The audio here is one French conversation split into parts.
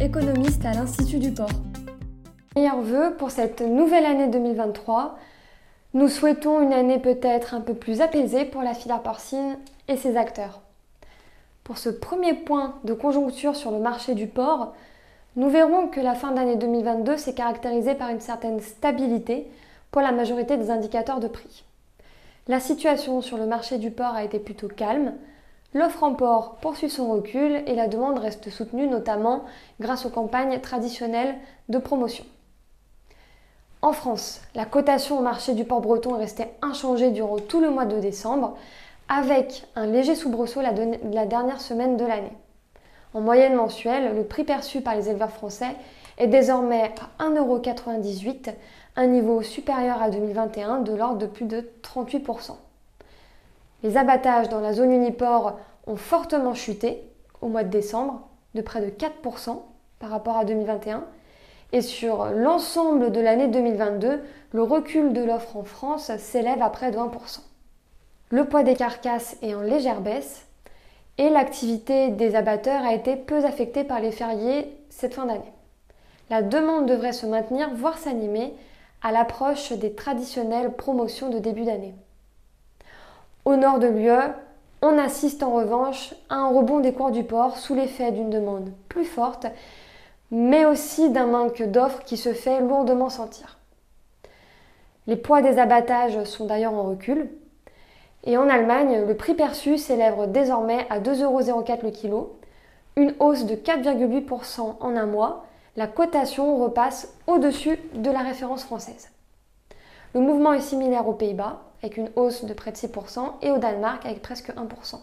économiste à l'Institut du Port. Meilleurs vœux pour cette nouvelle année 2023. Nous souhaitons une année peut-être un peu plus apaisée pour la filière porcine et ses acteurs. Pour ce premier point de conjoncture sur le marché du porc, nous verrons que la fin d'année 2022 s'est caractérisée par une certaine stabilité pour la majorité des indicateurs de prix. La situation sur le marché du porc a été plutôt calme, l'offre en porc poursuit son recul et la demande reste soutenue notamment grâce aux campagnes traditionnelles de promotion. En France, la cotation au marché du port breton est restée inchangée durant tout le mois de décembre, avec un léger soubresaut la, la dernière semaine de l'année. En moyenne mensuelle, le prix perçu par les éleveurs français est désormais à 1,98€, un niveau supérieur à 2021 de l'ordre de plus de 38%. Les abattages dans la zone uniport ont fortement chuté au mois de décembre, de près de 4% par rapport à 2021, et sur l'ensemble de l'année 2022, le recul de l'offre en France s'élève à près de 1%. Le poids des carcasses est en légère baisse et l'activité des abatteurs a été peu affectée par les fériés cette fin d'année. La demande devrait se maintenir, voire s'animer, à l'approche des traditionnelles promotions de début d'année. Au nord de l'UE, on assiste en revanche à un rebond des cours du port sous l'effet d'une demande plus forte mais aussi d'un manque d'offres qui se fait lourdement sentir. Les poids des abattages sont d'ailleurs en recul. Et en Allemagne, le prix perçu s'élève désormais à 2,04€ le kilo, une hausse de 4,8% en un mois. La cotation repasse au-dessus de la référence française. Le mouvement est similaire aux Pays-Bas, avec une hausse de près de 6%, et au Danemark, avec presque 1%.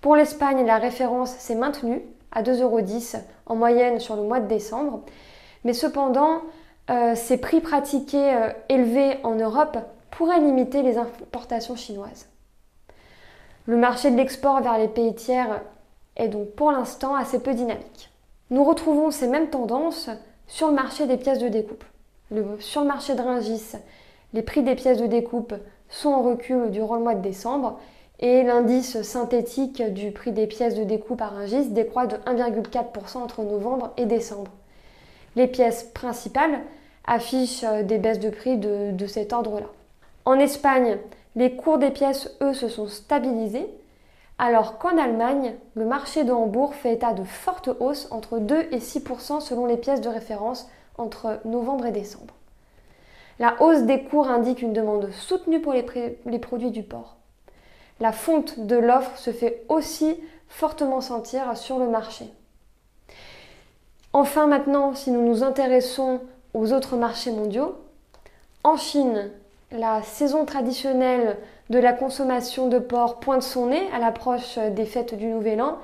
Pour l'Espagne, la référence s'est maintenue à 2,10€ en moyenne sur le mois de décembre. Mais cependant, euh, ces prix pratiqués euh, élevés en Europe pourraient limiter les importations chinoises. Le marché de l'export vers les pays tiers est donc pour l'instant assez peu dynamique. Nous retrouvons ces mêmes tendances sur le marché des pièces de découpe. sur le marché de Ringis, les prix des pièces de découpe sont en recul durant le mois de décembre et l'indice synthétique du prix des pièces de découpe à Rungis décroît de 1,4% entre novembre et décembre. Les pièces principales affichent des baisses de prix de cet ordre-là. En Espagne, les cours des pièces, eux, se sont stabilisés, alors qu'en Allemagne, le marché de Hambourg fait état de fortes hausses entre 2 et 6% selon les pièces de référence entre novembre et décembre. La hausse des cours indique une demande soutenue pour les, produits du port la fonte de l'offre se fait aussi fortement sentir sur le marché. Enfin maintenant, si nous nous intéressons aux autres marchés mondiaux, en Chine, la saison traditionnelle de la consommation de porc pointe son nez à l'approche des fêtes du Nouvel An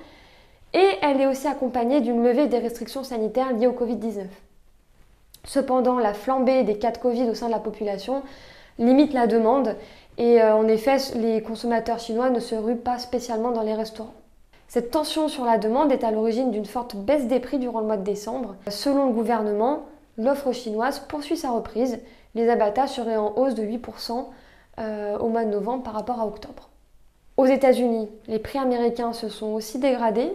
et elle est aussi accompagnée d'une levée des restrictions sanitaires liées au Covid-19. Cependant, la flambée des cas de Covid au sein de la population limite la demande et euh, en effet, les consommateurs chinois ne se ruent pas spécialement dans les restaurants. Cette tension sur la demande est à l'origine d'une forte baisse des prix durant le mois de décembre. Selon le gouvernement, l'offre chinoise poursuit sa reprise. Les abattages seraient en hausse de 8% euh, au mois de novembre par rapport à octobre. Aux États-Unis, les prix américains se sont aussi dégradés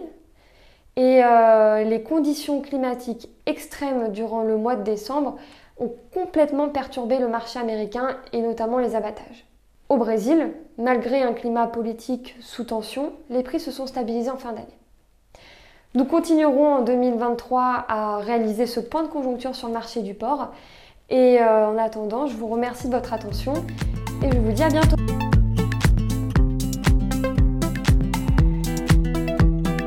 et euh, les conditions climatiques extrêmes durant le mois de décembre ont complètement perturbé le marché américain et notamment les abattages. Au Brésil, malgré un climat politique sous tension, les prix se sont stabilisés en fin d'année. Nous continuerons en 2023 à réaliser ce point de conjoncture sur le marché du porc. Et euh, en attendant, je vous remercie de votre attention et je vous dis à bientôt.